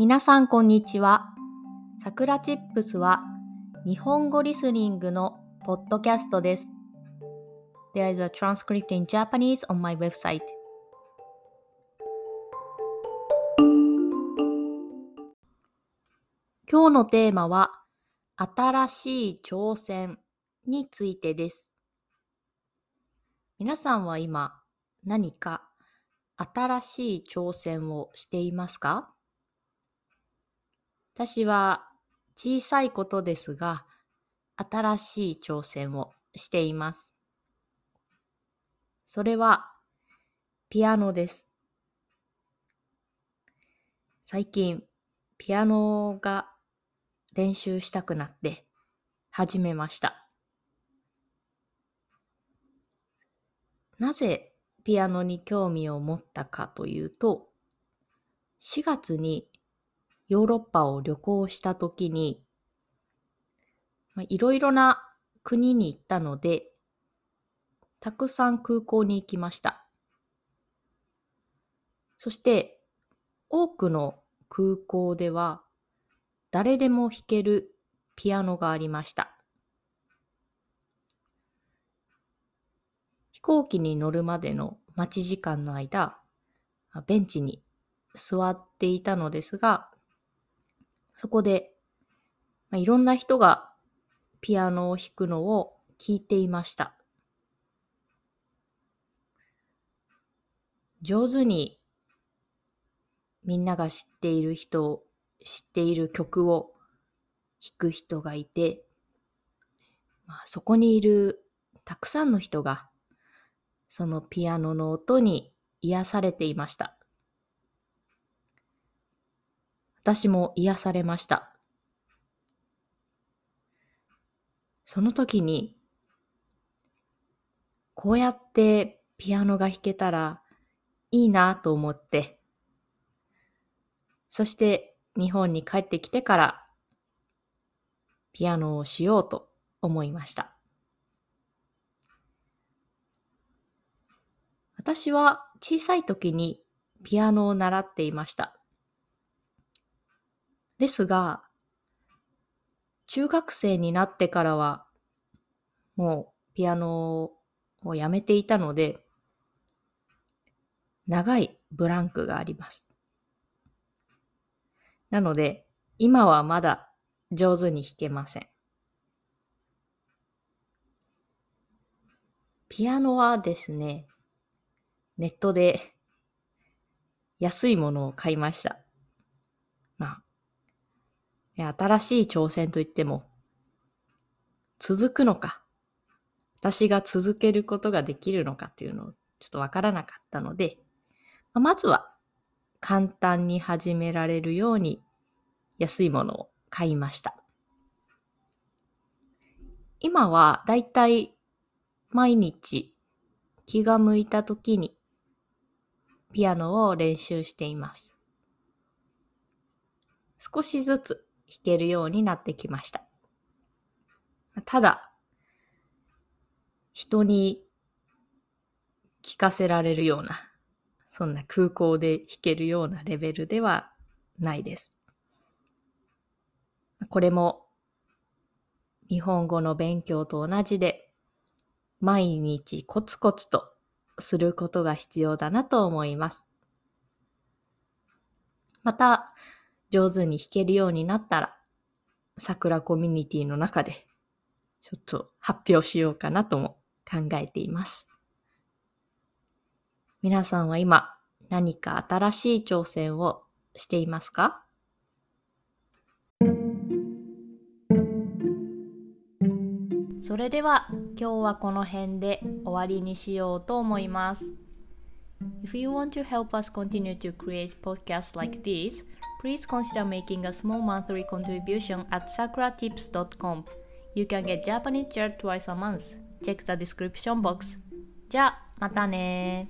皆さんこんにちは。さくらチップスは日本語リスニングのポッドキャストです。There is a transcript in Japanese on my website. 今日のテーマは新しい挑戦についてです。皆さんは今何か新しい挑戦をしていますか？私は小さいことですが、新しい挑戦をしています。それは、ピアノです。最近、ピアノが練習したくなって始めました。なぜピアノに興味を持ったかというと、4月にヨーロッパを旅行した時に、いろいろな国に行ったので、たくさん空港に行きました。そして、多くの空港では、誰でも弾けるピアノがありました。飛行機に乗るまでの待ち時間の間、ベンチに座っていたのですが、そこで、まあ、いろんな人がピアノを弾くのを聞いていました。上手にみんなが知っている人を、知っている曲を弾く人がいて、まあ、そこにいるたくさんの人がそのピアノの音に癒されていました。私も癒されました。その時に、こうやってピアノが弾けたらいいなと思って、そして日本に帰ってきてからピアノをしようと思いました。私は小さい時にピアノを習っていました。ですが、中学生になってからは、もうピアノをやめていたので、長いブランクがあります。なので、今はまだ上手に弾けません。ピアノはですね、ネットで安いものを買いました。まあ、新しい挑戦といっても、続くのか、私が続けることができるのかっていうのをちょっとわからなかったので、まずは簡単に始められるように安いものを買いました。今はだいたい毎日気が向いた時にピアノを練習しています。少しずつ弾けるようになってきました。ただ、人に聞かせられるような、そんな空港で弾けるようなレベルではないです。これも日本語の勉強と同じで、毎日コツコツとすることが必要だなと思います。また、上手に弾けるようになったら、桜コミュニティの中で、ちょっと発表しようかなとも考えています。皆さんは今、何か新しい挑戦をしていますか？それでは今日はこの辺で終わりにしようと思います。If you want to help us continue to create podcasts like this, please consider making a small monthly contribution at sakuratips.com. You can get Japanese chair twice a month. Check the description box. じゃあ、またね